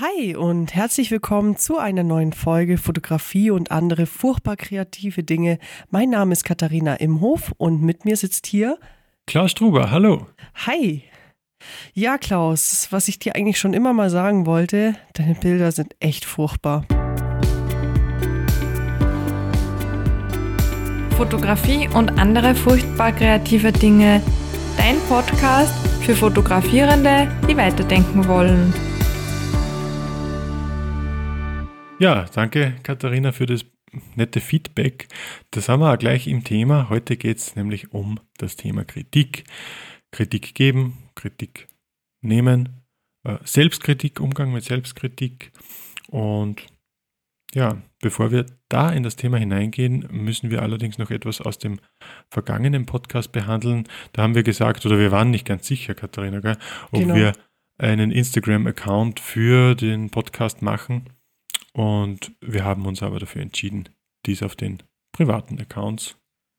Hi und herzlich willkommen zu einer neuen Folge Fotografie und andere furchtbar kreative Dinge. Mein Name ist Katharina Imhof und mit mir sitzt hier Klaus Struber. Hallo. Hi. Ja, Klaus, was ich dir eigentlich schon immer mal sagen wollte, deine Bilder sind echt furchtbar. Fotografie und andere furchtbar kreative Dinge. Dein Podcast für Fotografierende, die weiterdenken wollen. Ja, danke Katharina für das nette Feedback. Das haben wir auch gleich im Thema. Heute geht es nämlich um das Thema Kritik. Kritik geben, Kritik nehmen, äh, Selbstkritik, Umgang mit Selbstkritik. Und ja, bevor wir da in das Thema hineingehen, müssen wir allerdings noch etwas aus dem vergangenen Podcast behandeln. Da haben wir gesagt, oder wir waren nicht ganz sicher, Katharina, gell, ob genau. wir einen Instagram-Account für den Podcast machen. Und wir haben uns aber dafür entschieden, dies auf den privaten Accounts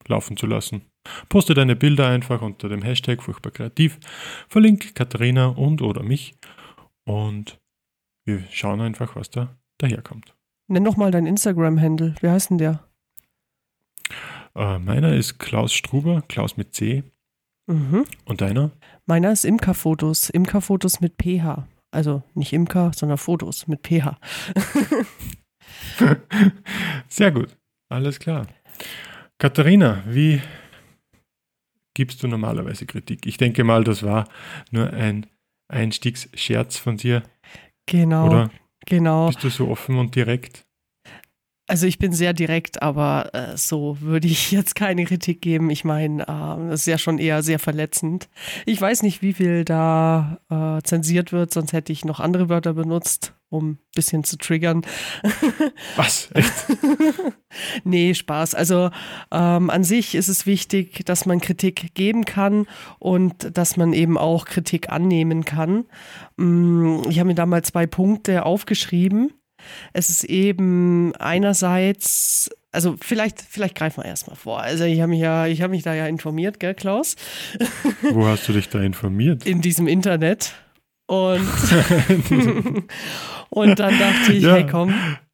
laufen zu lassen. Poste deine Bilder einfach unter dem Hashtag furchtbar kreativ, verlinke Katharina und oder mich und wir schauen einfach, was da daherkommt. Nenn doch mal dein Instagram-Handle. Wie heißt denn der? Äh, meiner ist Klaus Struber, Klaus mit C. Mhm. Und deiner? Meiner ist Imkerfotos, Imkerfotos mit PH. Also nicht Imker, sondern Fotos mit PH. Sehr gut, alles klar. Katharina, wie gibst du normalerweise Kritik? Ich denke mal, das war nur ein Einstiegsscherz von dir. Genau. Oder genau. bist du so offen und direkt? Also ich bin sehr direkt, aber äh, so würde ich jetzt keine Kritik geben. Ich meine, äh, das ist ja schon eher sehr verletzend. Ich weiß nicht, wie viel da äh, zensiert wird, sonst hätte ich noch andere Wörter benutzt, um ein bisschen zu triggern. Was? Echt? nee, Spaß. Also ähm, an sich ist es wichtig, dass man Kritik geben kann und dass man eben auch Kritik annehmen kann. Mm, ich habe mir da mal zwei Punkte aufgeschrieben es ist eben einerseits, also vielleicht, vielleicht greifen wir erstmal vor. Also ich habe mich ja, ich habe mich da ja informiert, gell, Klaus? Wo hast du dich da informiert? In diesem Internet. Und, und dann dachte ich, ja. hey komm.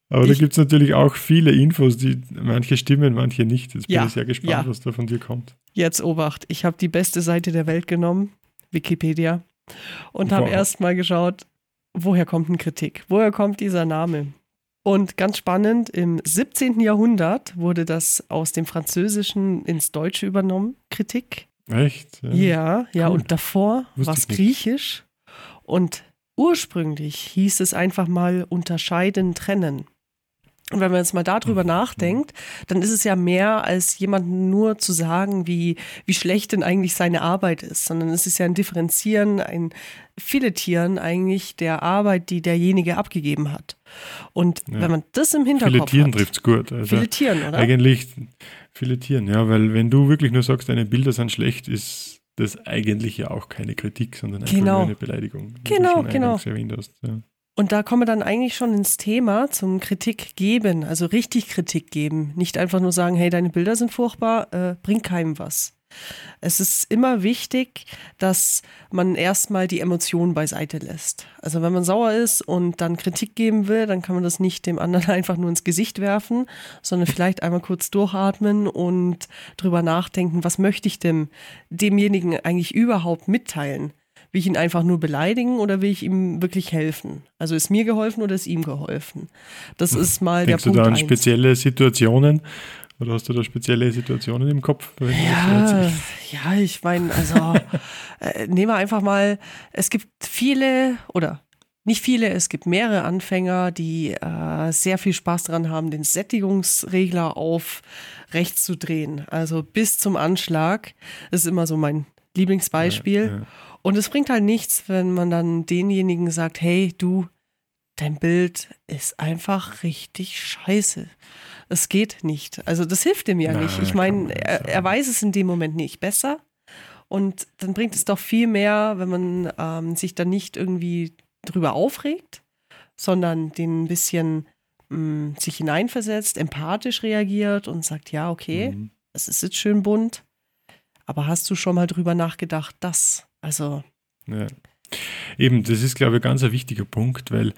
Aber da gibt es natürlich auch viele Infos, die manche stimmen, manche nicht. Jetzt bin ja, ich sehr gespannt, ja. was da von dir kommt. Jetzt Obacht, ich habe die beste Seite der Welt genommen, Wikipedia, und habe erst mal geschaut, woher kommt denn Kritik? Woher kommt dieser Name? Und ganz spannend, im 17. Jahrhundert wurde das aus dem Französischen ins Deutsche übernommen, Kritik. Echt? Ja, ja, ja cool. und davor war es Griechisch. Und ursprünglich hieß es einfach mal unterscheiden, trennen. Und wenn man jetzt mal darüber mhm. nachdenkt, dann ist es ja mehr als jemand nur zu sagen, wie, wie schlecht denn eigentlich seine Arbeit ist, sondern es ist ja ein Differenzieren, ein Filetieren eigentlich der Arbeit, die derjenige abgegeben hat. Und ja. wenn man das im Hinterkopf Filetieren trifft es gut. Also filetieren, oder? Eigentlich filetieren, ja, weil wenn du wirklich nur sagst, deine Bilder sind schlecht, ist das eigentlich ja auch keine Kritik, sondern einfach genau. nur eine Beleidigung. Genau, genau. Hast, ja. Und da kommen wir dann eigentlich schon ins Thema zum Kritik geben, also richtig Kritik geben. Nicht einfach nur sagen, hey, deine Bilder sind furchtbar, äh, bringt keinem was. Es ist immer wichtig, dass man erstmal die Emotionen beiseite lässt. Also wenn man sauer ist und dann Kritik geben will, dann kann man das nicht dem anderen einfach nur ins Gesicht werfen, sondern vielleicht einmal kurz durchatmen und drüber nachdenken, was möchte ich dem demjenigen eigentlich überhaupt mitteilen? Will ich ihn einfach nur beleidigen oder will ich ihm wirklich helfen? Also ist mir geholfen oder ist ihm geholfen? Das ist mal Denkst der Punkt. Punkt. du da an eins. spezielle Situationen? Oder hast du da spezielle Situationen im Kopf? Ja, ja, ich meine, also äh, nehmen wir einfach mal, es gibt viele oder nicht viele, es gibt mehrere Anfänger, die äh, sehr viel Spaß daran haben, den Sättigungsregler auf rechts zu drehen. Also bis zum Anschlag. Das ist immer so mein Lieblingsbeispiel. Ja, ja. Und es bringt halt nichts, wenn man dann denjenigen sagt, hey, du, dein Bild ist einfach richtig scheiße. Es geht nicht. Also das hilft ihm ja Na, nicht. Ich meine, er, er, weiß es in dem Moment nicht besser. Und dann bringt es doch viel mehr, wenn man ähm, sich dann nicht irgendwie drüber aufregt, sondern den ein bisschen mh, mm, sich hineinversetzt, empathisch reagiert und sagt, ja, okay, mhm. es ist jetzt schön bunt, aber hast du schon mal drüber nachgedacht, dass, also ja. Eben, das ist, glaube ich, ganz ein wichtiger Punkt, weil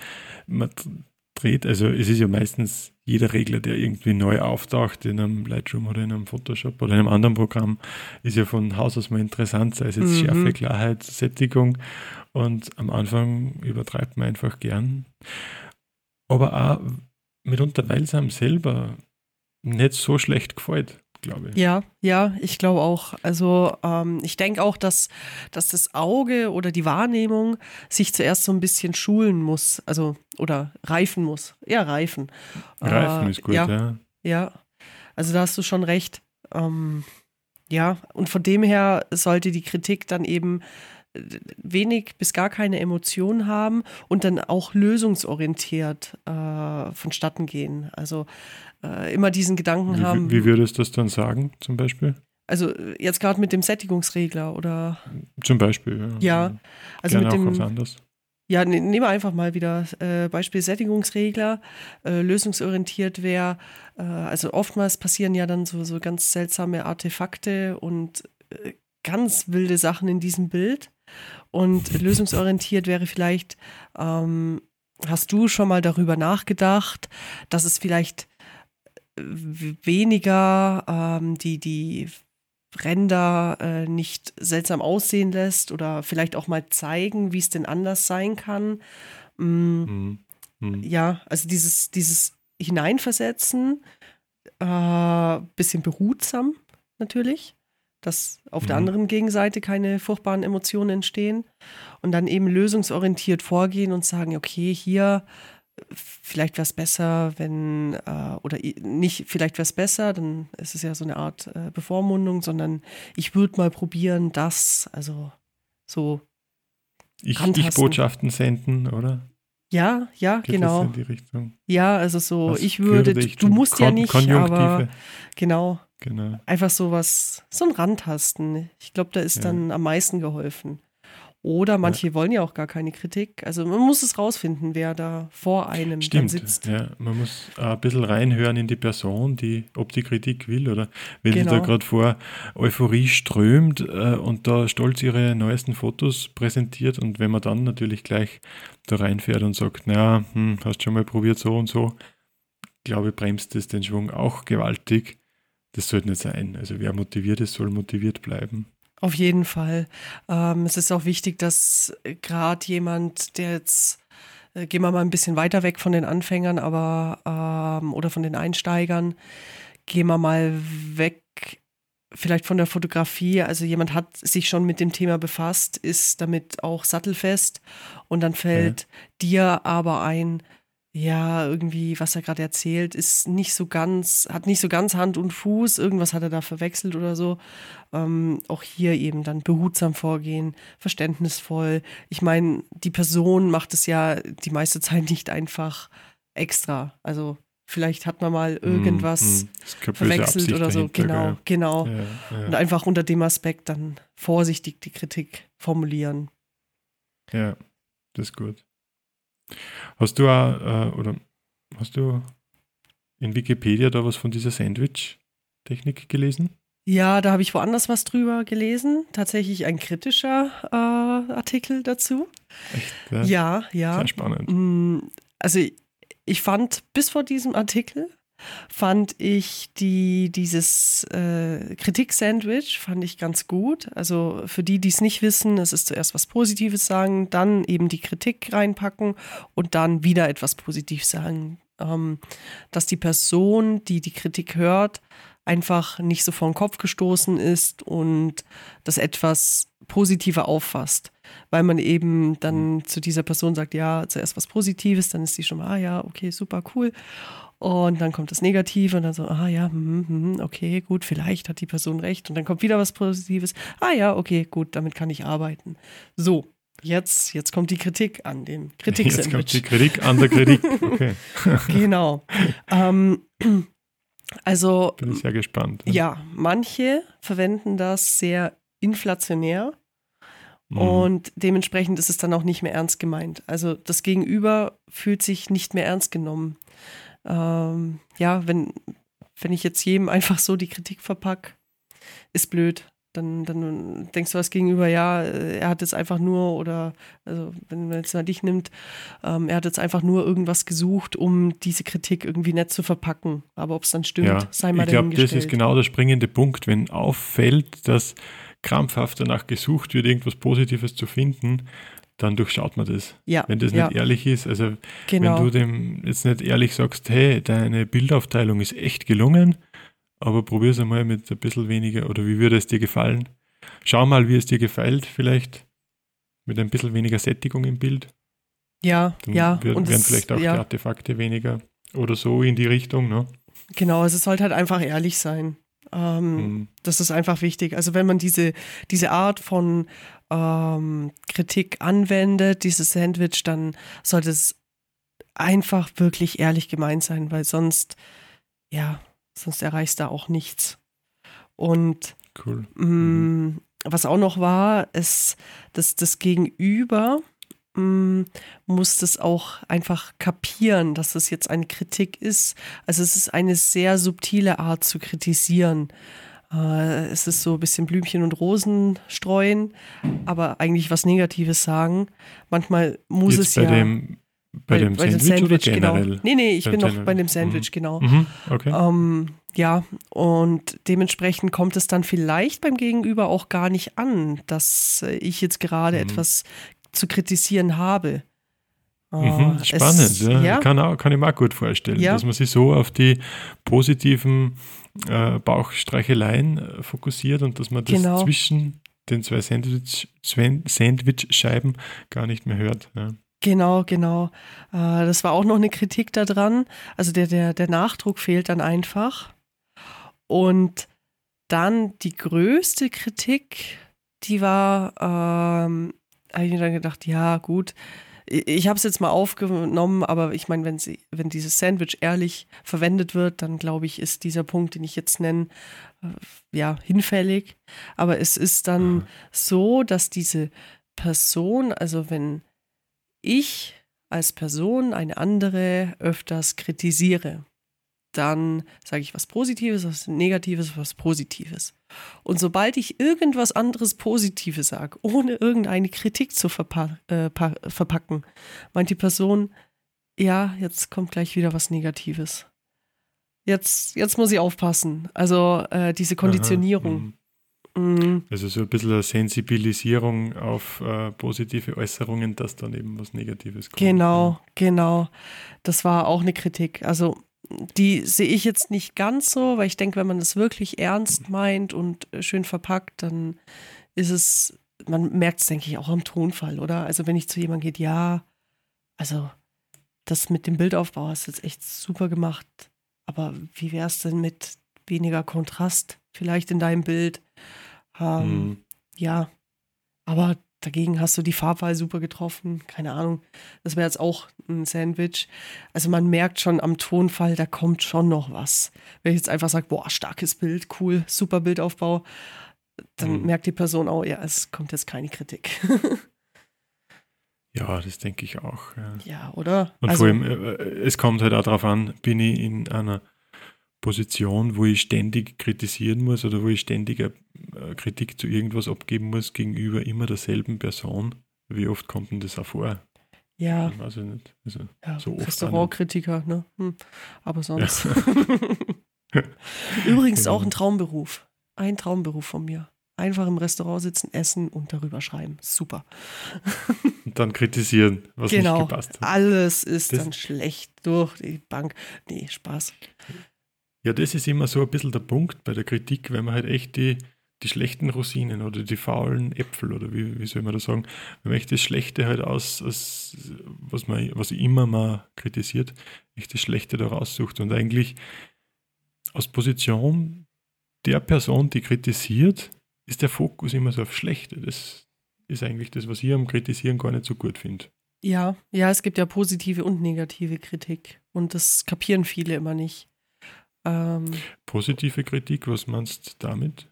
man dreht, also es ist ja meistens jeder Regler, der irgendwie neu auftaucht in einem Lightroom oder in einem Photoshop oder in einem anderen Programm, ist ja von Haus aus mal interessant, sei es jetzt mhm. Schärfe, Klarheit, Sättigung und am Anfang übertreibt man einfach gern. Aber auch mitunter, weil es einem selber nicht so schlecht gefällt glaube ich. Ja, ja, ich glaube auch. Also ähm, ich denke auch, dass, dass das Auge oder die Wahrnehmung sich zuerst so ein bisschen schulen muss, also oder reifen muss. Ja, reifen. Reifen äh, ist gut, ja, ja. Ja, also da hast du schon recht. Ähm, ja, und von dem her sollte die Kritik dann eben wenig bis gar keine Emotionen haben und dann auch lösungsorientiert äh, vonstatten gehen. Also äh, immer diesen Gedanken wie, haben. Wie würdest du das dann sagen, zum Beispiel? Also jetzt gerade mit dem Sättigungsregler oder. Zum Beispiel, ja. Ja, also Gerne mit dem. Auch was anderes. Ja, ne, nehmen wir einfach mal wieder äh, Beispiel Sättigungsregler, äh, lösungsorientiert wäre. Äh, also oftmals passieren ja dann so, so ganz seltsame Artefakte und äh, ganz wilde Sachen in diesem Bild. Und lösungsorientiert wäre vielleicht, ähm, hast du schon mal darüber nachgedacht, dass es vielleicht weniger ähm, die, die Ränder äh, nicht seltsam aussehen lässt oder vielleicht auch mal zeigen, wie es denn anders sein kann. Mm, mhm. Mhm. Ja, also dieses, dieses Hineinversetzen, äh, bisschen behutsam natürlich, dass auf mhm. der anderen Gegenseite keine furchtbaren Emotionen entstehen und dann eben lösungsorientiert vorgehen und sagen, okay, hier vielleicht wäre es besser, wenn, äh, oder nicht, vielleicht wäre es besser, dann ist es ja so eine Art äh, Bevormundung, sondern ich würde mal probieren, das, also so. Ich, ich Botschaften senden, oder? Ja, ja, Geht genau. in die Richtung? Ja, also so, Was ich würde, ich du musst Kon ja nicht, aber genau, genau. Einfach so was, so ein Randtasten. Ich glaube, da ist ja. dann am meisten geholfen. Oder manche ja. wollen ja auch gar keine Kritik. Also man muss es rausfinden, wer da vor einem Stimmt, sitzt. Ja, man muss ein bisschen reinhören in die Person, die, ob die Kritik will oder wenn genau. sie da gerade vor Euphorie strömt äh, und da stolz ihre neuesten Fotos präsentiert und wenn man dann natürlich gleich da reinfährt und sagt, naja, hm, hast schon mal probiert so und so, glaube ich, bremst das den Schwung auch gewaltig. Das sollte nicht sein. Also wer motiviert ist, soll motiviert bleiben. Auf jeden Fall. Ähm, es ist auch wichtig, dass gerade jemand, der jetzt, äh, gehen wir mal ein bisschen weiter weg von den Anfängern, aber ähm, oder von den Einsteigern, gehen wir mal weg vielleicht von der Fotografie, also jemand hat sich schon mit dem Thema befasst, ist damit auch sattelfest und dann fällt ja. dir aber ein, ja, irgendwie, was er gerade erzählt, ist nicht so ganz, hat nicht so ganz Hand und Fuß, irgendwas hat er da verwechselt oder so. Ähm, auch hier eben dann behutsam vorgehen, verständnisvoll. Ich meine, die Person macht es ja die meiste Zeit nicht einfach extra. Also vielleicht hat man mal hm, irgendwas mm, verwechselt oder so. Genau, genau. Ja, ja. Und einfach unter dem Aspekt dann vorsichtig die Kritik formulieren. Ja, das ist gut. Hast du auch, äh, oder hast du in Wikipedia da was von dieser Sandwich-Technik gelesen? Ja, da habe ich woanders was drüber gelesen. Tatsächlich ein kritischer äh, Artikel dazu. Echt? Ja, ja. ja. Sehr spannend. Mm, also ich fand bis vor diesem Artikel fand ich die, dieses äh, Kritik-Sandwich fand ich ganz gut. Also für die, die es nicht wissen, es ist zuerst was Positives sagen, dann eben die Kritik reinpacken und dann wieder etwas Positives sagen. Ähm, dass die Person, die die Kritik hört, einfach nicht so vor den Kopf gestoßen ist und das etwas positiver auffasst. Weil man eben dann mhm. zu dieser Person sagt, ja, zuerst was Positives, dann ist sie schon mal, ah ja, okay, super cool. Und dann kommt das Negative und dann so, ah ja, hm, hm, okay, gut, vielleicht hat die Person recht. Und dann kommt wieder was Positives. Ah ja, okay, gut, damit kann ich arbeiten. So, jetzt, jetzt kommt die Kritik an dem kritik Jetzt kommt die Kritik an der Kritik. Okay. genau. Ähm, also. Bin ich sehr gespannt. Ja, manche verwenden das sehr inflationär. Mhm. Und dementsprechend ist es dann auch nicht mehr ernst gemeint. Also das Gegenüber fühlt sich nicht mehr ernst genommen ähm, ja, wenn, wenn ich jetzt jedem einfach so die Kritik verpacke, ist blöd. Dann, dann denkst du was gegenüber, ja, er hat jetzt einfach nur, oder also wenn man jetzt mal dich nimmt, ähm, er hat jetzt einfach nur irgendwas gesucht, um diese Kritik irgendwie nett zu verpacken. Aber ob es dann stimmt, ja, sei mal Ich glaube, das ist genau der springende Punkt, wenn auffällt, dass krampfhaft danach gesucht wird, irgendwas Positives zu finden, dann durchschaut man das. Ja, wenn das ja. nicht ehrlich ist, also genau. wenn du dem jetzt nicht ehrlich sagst, hey, deine Bildaufteilung ist echt gelungen, aber probier es einmal mit ein bisschen weniger oder wie würde es dir gefallen? Schau mal, wie es dir gefällt, vielleicht mit ein bisschen weniger Sättigung im Bild. Ja, Dann ja. werden, und werden vielleicht auch ja, die Artefakte weniger oder so in die Richtung. Ne? Genau, also es sollte halt einfach ehrlich sein. Ähm, Hm. Das ist einfach wichtig. Also wenn man diese, diese Art von ähm, Kritik anwendet, dieses Sandwich, dann sollte es einfach wirklich ehrlich gemeint sein, weil sonst, ja, sonst erreichst du auch nichts. Und Cool. mh, was auch noch war, ist, dass das Gegenüber muss das auch einfach kapieren, dass das jetzt eine Kritik ist. Also es ist eine sehr subtile Art zu kritisieren. Äh, es ist so ein bisschen Blümchen und Rosen streuen, aber eigentlich was Negatives sagen. Manchmal muss Jetzt es bei ja. dem, bei, dem Sandwich, oder generell? Genau. Nee, nee, ich bin noch Sandwich. bei dem Sandwich, genau. Mhm. Okay. Ähm, ja, und dementsprechend kommt es dann vielleicht beim Gegenüber auch gar nicht an, dass äh, ich jetzt gerade Mhm. etwas zu kritisieren habe. Äh, Mhm, es- spannend, ja. ja, Kann, kann ich mir auch gut vorstellen, Ja. dass man sich so auf die positiven äh, Bauchstreicheleien äh, fokussiert und dass man das Genau. zwischen den zwei Sandwich, Sandwich-Scheiben gar nicht mehr hört. Ja. Genau, genau. Äh, das war auch noch eine Kritik daran. Also der, der, der Nachdruck fehlt dann einfach. Und dann die größte Kritik, die war, ähm, habe ich mir dann gedacht, ja, gut, ich, habe es jetzt mal aufgenommen, aber ich meine, wenn, sie, wenn dieses Sandwich ehrlich verwendet wird, dann glaube ich, ist dieser Punkt, den ich jetzt nenne, äh, ja, hinfällig. Aber es ist dann so, dass diese Person, also wenn ich als Person eine andere öfters kritisiere, dann sage ich was Positives, was Negatives, was Positives. Und sobald ich irgendwas anderes Positives sage, ohne irgendeine Kritik zu verpa äh, pa- verpacken, meint die Person, ja, jetzt kommt gleich wieder was Negatives. Jetzt, jetzt muss ich aufpassen. Also äh, diese Konditionierung. Aha, mhm. Mm, Also so ein bisschen eine Sensibilisierung auf äh, positive Äußerungen, dass dann eben was Negatives kommt. Genau, genau. Das war auch eine Kritik. Also die sehe ich jetzt nicht ganz so, weil ich denke, wenn man das wirklich ernst meint und äh, schön verpackt, dann ist es, man merkt es, denke ich, auch am Tonfall, oder? Also wenn ich zu jemandem geht, ja, also das mit dem Bildaufbau hast du jetzt echt super gemacht, aber wie wäre es denn mit weniger Kontrast vielleicht in deinem Bild? Ähm, Mhm. ja, aber dagegen hast du die Farbwahl super getroffen. Keine Ahnung. Das wäre jetzt auch ein Sandwich. Also man merkt schon am Tonfall, da kommt schon noch was. Wenn ich jetzt einfach sage, boah, starkes Bild, cool, super Bildaufbau, dann Mhm. merkt die Person auch, ja, es kommt jetzt keine Kritik. Ja, das denke ich auch. Ja. ja, oder? Und also, vor allem, äh, es kommt halt auch darauf an, bin ich in einer Position, wo ich ständig kritisieren muss oder wo ich ständig äh, Kritik zu irgendwas abgeben muss gegenüber immer derselben Person. Wie oft kommt denn das auch vor? ja, Ich weiß nicht. Also, ja so oft Restaurantkritiker, ne? Hm. Aber sonst. Übrigens Genau. auch ein Traumberuf. Ein Traumberuf von mir. Einfach im Restaurant sitzen, essen und darüber schreiben. Super. und dann kritisieren, was Genau. nicht gepasst hat. Alles ist Das- dann schlecht durch die Bank. Nee, Spaß. Ja, das ist immer so ein bisschen der Punkt bei der Kritik, wenn man halt echt die, die schlechten Rosinen oder die faulen Äpfel oder wie, wie soll man das sagen, wenn man echt das Schlechte halt aus, aus was man was immer mal kritisiert, echt das Schlechte da raussucht und eigentlich aus Position der Person, die kritisiert, ist der Fokus immer so auf Schlechte. Das ist eigentlich das, was ich am Kritisieren gar nicht so gut finde. Ja, ja, es gibt ja positive und negative Kritik. Und das kapieren viele immer nicht. Ähm, Positive Kritik, was meinst du damit?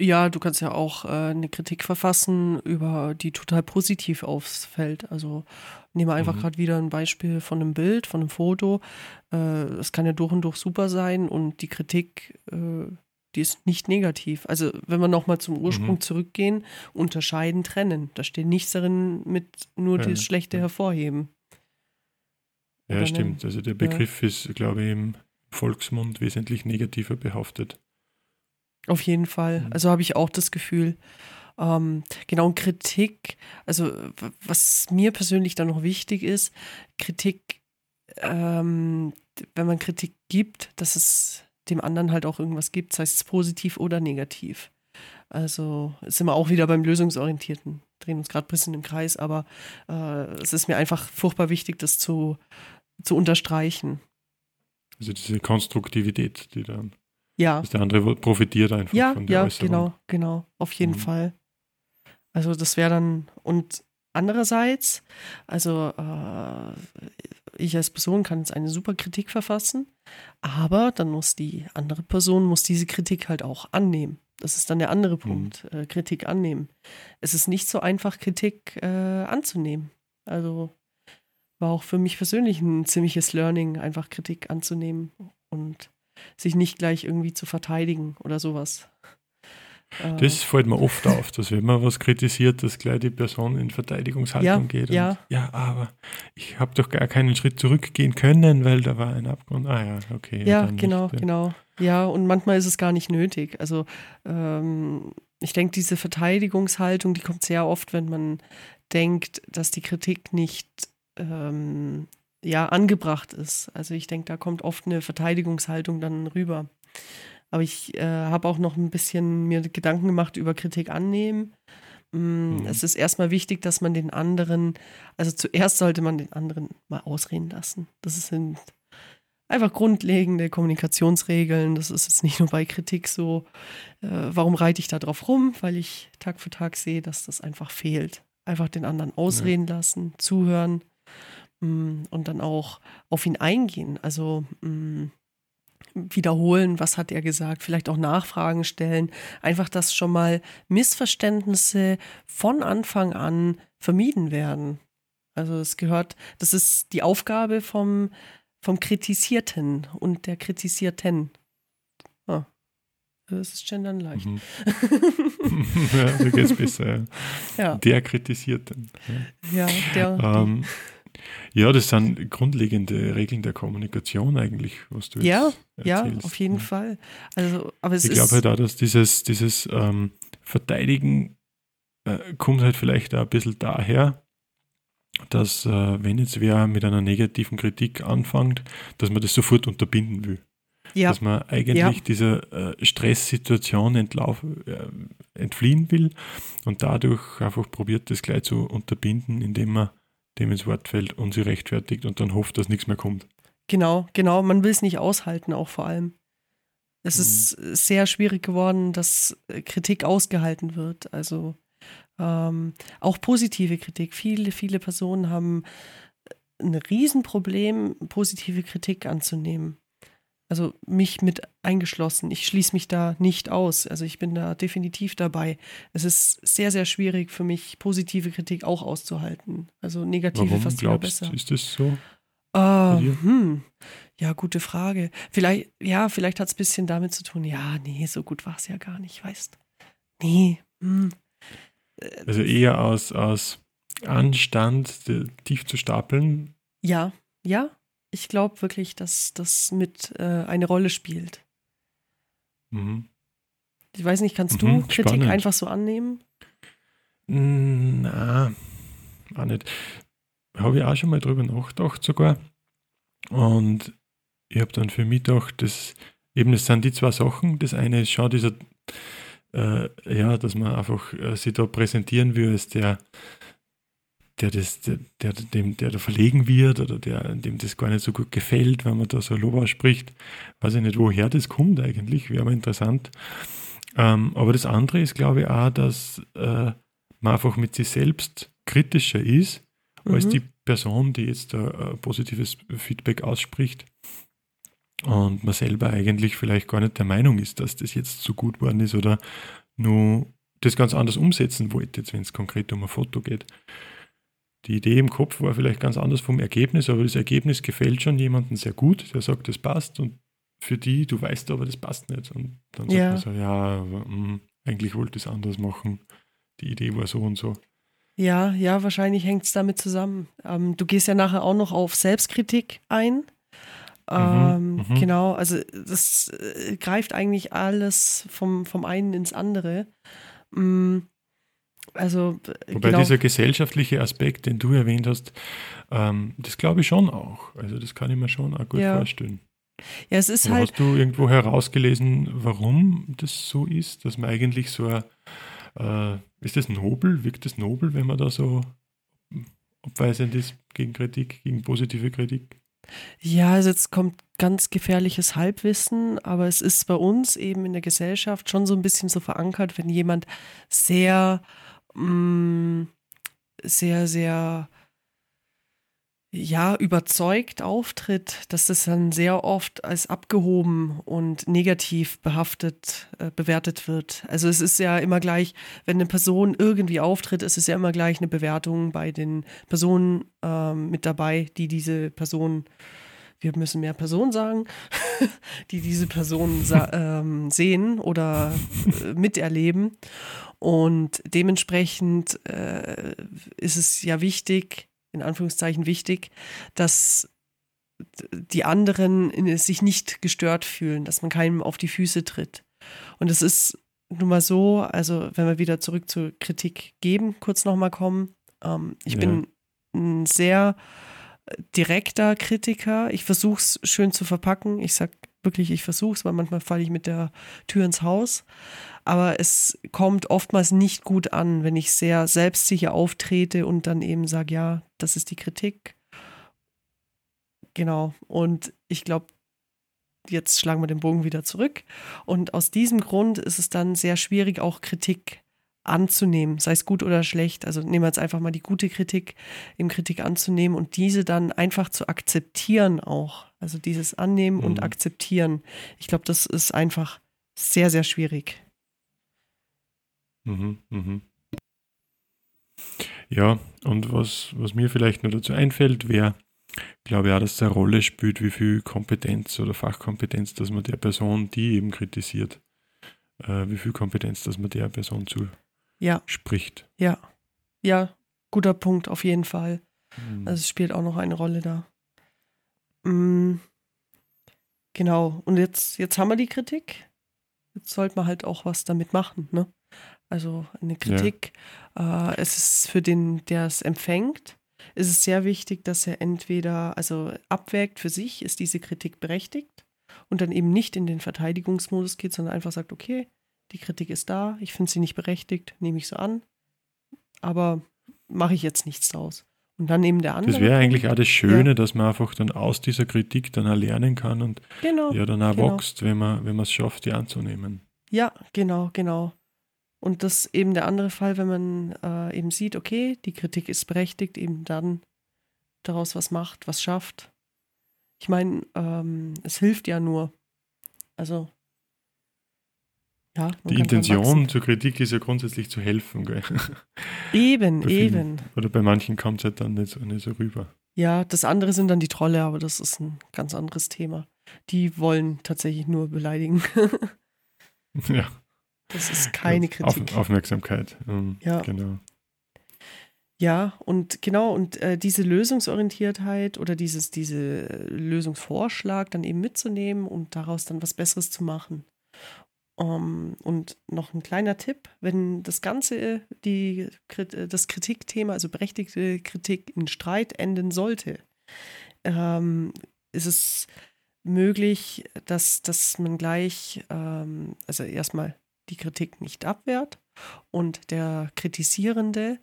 Ja, du kannst ja auch äh, eine Kritik verfassen, über die total positiv ausfällt. Also nehmen wir einfach Mhm. gerade wieder ein Beispiel von einem Bild, von einem Foto. Äh, Es kann ja durch und durch super sein und die Kritik äh, die ist nicht negativ. Also wenn wir nochmal zum Ursprung Mhm. zurückgehen, unterscheiden, trennen. Da steht nichts darin mit nur Ja, das Schlechte ja. hervorheben. Ja, Oder stimmt. Also der Begriff ist, glaube ich, im Volksmund wesentlich negativer behaftet. Auf jeden Fall. Mhm. Also habe ich auch das Gefühl. Ähm, genau, und Kritik, also was mir persönlich dann noch wichtig ist, Kritik, ähm, wenn man Kritik gibt, dass es dem anderen halt auch irgendwas gibt, sei es positiv oder negativ. Also ist immer auch wieder beim Lösungsorientierten, drehen uns gerade ein bisschen im Kreis, aber äh, es ist mir einfach furchtbar wichtig, das zu, zu unterstreichen. Also diese Konstruktivität, die dann, Ja. dass der andere profitiert einfach Ja, von der ja, Äußerung. genau, genau, auf jeden Mhm. Fall. Also das wäre dann, und andererseits, also äh, ich als Person kann jetzt eine super Kritik verfassen, aber dann muss die andere Person, muss diese Kritik halt auch annehmen. Das ist dann der andere Punkt, äh, Kritik annehmen. Es ist nicht so einfach, Kritik äh, anzunehmen. Also war auch für mich persönlich ein ziemliches Learning, einfach Kritik anzunehmen und sich nicht gleich irgendwie zu verteidigen oder sowas. Das fällt mir oft auf, dass wenn man was kritisiert, dass gleich die Person in Verteidigungshaltung Ja, geht. Und, ja. ja, aber ich habe doch gar keinen Schritt zurückgehen können, weil da war ein Abgrund. Ah ja, okay. Ja, genau, nicht, ja. genau. Ja, und manchmal ist es gar nicht nötig. Also ähm, ich denke, diese Verteidigungshaltung, die kommt sehr oft, wenn man denkt, dass die Kritik nicht ähm, ja, angebracht ist. Also ich denke, da kommt oft eine Verteidigungshaltung dann rüber. Aber ich äh, habe auch noch ein bisschen mir Gedanken gemacht über Kritik annehmen. Mm, Mhm. Es ist erstmal wichtig, dass man den anderen, also zuerst sollte man den anderen mal ausreden lassen. Das sind einfach grundlegende Kommunikationsregeln. Das ist jetzt nicht nur bei Kritik so. Äh, warum reite ich da drauf rum? Weil ich Tag für Tag sehe, dass das einfach fehlt. Einfach den anderen ausreden lassen, zuhören und dann auch auf ihn eingehen. Also mm, wiederholen, was hat er gesagt, vielleicht auch Nachfragen stellen. Einfach, dass schon mal Missverständnisse von Anfang an vermieden werden. Also es gehört, das ist die Aufgabe vom, vom Kritisierten und der Kritisierten. Ah, das ist gendern leicht. Mhm. ja, so geht es besser. Ja. Der kritisiert dann. Ja. ja, der, Ähm, ja, das sind grundlegende Regeln der Kommunikation eigentlich, was du jetzt Ja, ja, erzählst. auf jeden Ja. Fall. Also, aber es Ich glaube halt auch, dass dieses, dieses ähm, Verteidigen äh, kommt halt vielleicht auch ein bisschen daher, dass äh, wenn jetzt wer mit einer negativen Kritik anfängt, dass man das sofort unterbinden will. ja, Dass man eigentlich Ja. dieser äh, Stresssituation entlauf, äh, entfliehen will und dadurch einfach probiert, das gleich zu unterbinden, indem man dem ins Wort fällt und sie rechtfertigt und dann hofft, dass nichts mehr kommt. Genau, genau. Man will es nicht aushalten, auch vor allem. Es Mhm. ist sehr schwierig geworden, dass äh, Kritik ausgehalten wird. Also ähm, auch positive Kritik. Viele, viele Personen haben ein Riesenproblem, positive Kritik anzunehmen. Also mich mit eingeschlossen. Ich schließe mich da nicht aus. Also ich bin da definitiv dabei. Es ist sehr, sehr schwierig für mich, positive Kritik auch auszuhalten. Also negative Warum fast glaubst besser. du, ist das so? Dir? hm. Ja, gute Frage. Vielleicht, ja, vielleicht hat es ein bisschen damit zu tun, ja, nee, so gut war es ja gar nicht, weißt Nee, hm. Also eher aus, aus Anstand tief zu stapeln. Ja, ja. Ich glaube wirklich, dass das mit äh, eine Rolle spielt. Mhm. Ich weiß nicht, kannst Mhm, du Kritik spannend. einfach so annehmen? Mm, Na, auch nicht. Habe ich auch schon mal drüber nachgedacht sogar. Und ich habe dann für mich gedacht, das, eben das sind die zwei Sachen. Das eine ist schon dieser, äh, ja, dass man einfach äh, sich da präsentieren will als der, der, das, der, der, dem, der da verlegen wird oder der, dem das gar nicht so gut gefällt, wenn man da so Lob ausspricht. Weiß ich nicht, woher das kommt eigentlich, wäre mal interessant. Ähm, aber das andere ist, glaube ich, auch, dass äh, man einfach mit sich selbst kritischer ist, als Mhm. die Person, die jetzt da äh, positives Feedback ausspricht. Und man selber eigentlich vielleicht gar nicht der Meinung ist, dass das jetzt so gut worden ist oder nur das ganz anders umsetzen wollte, jetzt wenn es konkret um ein Foto geht. Die Idee im Kopf war vielleicht ganz anders vom Ergebnis, aber das Ergebnis gefällt schon jemandem sehr gut, der sagt, das passt und für die, du weißt aber, das passt nicht. Und dann sagt Ja. man so, ja, mh, eigentlich wollte ich es anders machen. Die Idee war so und so. Ja, ja, wahrscheinlich hängt es damit zusammen. Ähm, du gehst ja nachher auch noch auf Selbstkritik ein. Ähm, mhm. Genau, also das äh, greift eigentlich alles vom, vom einen ins andere. Mm, also, Wobei genau. dieser gesellschaftliche Aspekt, den du erwähnt hast, ähm, das glaube ich schon auch. Also das kann ich mir schon auch gut Ja. vorstellen. ja, es ist Aber halt, Hast du irgendwo herausgelesen, warum das so ist, dass man eigentlich so ein, äh, ist das nobel? Wirkt das nobel, wenn man da so abweisend ist gegen Kritik, gegen positive Kritik? ja, also jetzt kommt ganz gefährliches Halbwissen, aber es ist bei uns eben in der Gesellschaft schon so ein bisschen so verankert, wenn jemand sehr, mm, sehr, sehr ja, überzeugt auftritt, dass das dann sehr oft als abgehoben und negativ behaftet, äh, bewertet wird. Also es ist ja immer gleich, wenn eine Person irgendwie auftritt, ist es ja immer gleich eine Bewertung bei den Personen ähm, mit dabei, die diese Person, wir müssen mehr Person sagen, die diese Person sa- ähm, sehen oder äh, miterleben. Und dementsprechend äh, ist es ja wichtig, in Anführungszeichen wichtig, dass die anderen sich nicht gestört fühlen, dass man keinem auf die Füße tritt. Und es ist nun mal so, also wenn wir wieder zurück zur Kritik geben, kurz nochmal kommen. Ähm, ich Ja. bin ein sehr direkter Kritiker. Ich versuche es schön zu verpacken. Ich sag wirklich, ich versuche es, weil manchmal falle ich mit der Tür ins Haus. Aber es kommt oftmals nicht gut an, wenn ich sehr selbstsicher auftrete und dann eben sage, ja, das ist die Kritik. Genau. Und ich glaube, jetzt schlagen wir den Bogen wieder zurück. Und aus diesem Grund ist es dann sehr schwierig, auch Kritik anzunehmen, sei es gut oder schlecht. Also nehmen wir jetzt einfach mal die gute Kritik, eben Kritik anzunehmen und diese dann einfach zu akzeptieren auch. Also dieses Annehmen Mhm. und Akzeptieren. Ich glaube, das ist einfach sehr, sehr schwierig. Mhm, mhm. Ja, und was, was mir vielleicht noch dazu einfällt, wäre, glaube ich auch, dass es eine Rolle spielt, wie viel Kompetenz oder Fachkompetenz, dass man der Person, die eben kritisiert, äh, wie viel Kompetenz, dass man der Person Ja, zuspricht. ja. Ja, guter Punkt auf jeden Fall. Mhm. Also es spielt auch noch eine Rolle da. Mm, genau. Und jetzt, jetzt haben wir die Kritik. Jetzt sollte man halt auch was damit machen. Ne? Also eine Kritik. Äh, es ist für den, der es empfängt, ist es sehr wichtig, dass er entweder also abwägt für sich, ist diese Kritik berechtigt und dann eben nicht in den Verteidigungsmodus geht, sondern einfach sagt, okay, die Kritik ist da, ich finde sie nicht berechtigt, nehme ich so an, aber mache ich jetzt nichts draus. Und dann eben der andere. das wäre eigentlich auch das Schöne, Ja. dass man einfach dann aus dieser Kritik dann auch lernen kann und Genau. ja dann auch genau. wächst, wenn man wenn man es schafft, die anzunehmen. Ja, genau, genau. Und das eben der andere Fall, wenn man äh, eben sieht, okay, die Kritik ist berechtigt, eben dann daraus was macht, was schafft. Ich meine, ähm, es hilft ja nur. Also, ja. Die Intention zur Kritik ist ja grundsätzlich zu helfen, gell? Eben, eben. Oder bei manchen kommt es halt dann nicht so, nicht so rüber. Ja, das andere sind dann die Trolle, aber das ist ein ganz anderes Thema. Die wollen tatsächlich nur beleidigen. Ja. Das ist keine Auf, Kritik. Aufmerksamkeit. ähm, Ja. Genau. Ja, und genau, und äh, diese Lösungsorientiertheit oder dieses, diese Lösungsvorschlag dann eben mitzunehmen und daraus dann was Besseres zu machen. Ähm, und noch ein kleiner Tipp, wenn das Ganze, die, das Kritikthema, also berechtigte Kritik in Streit enden sollte, ähm, ist es möglich, dass, dass man gleich, ähm, also erstmal die Kritik nicht abwehrt. Und der Kritisierende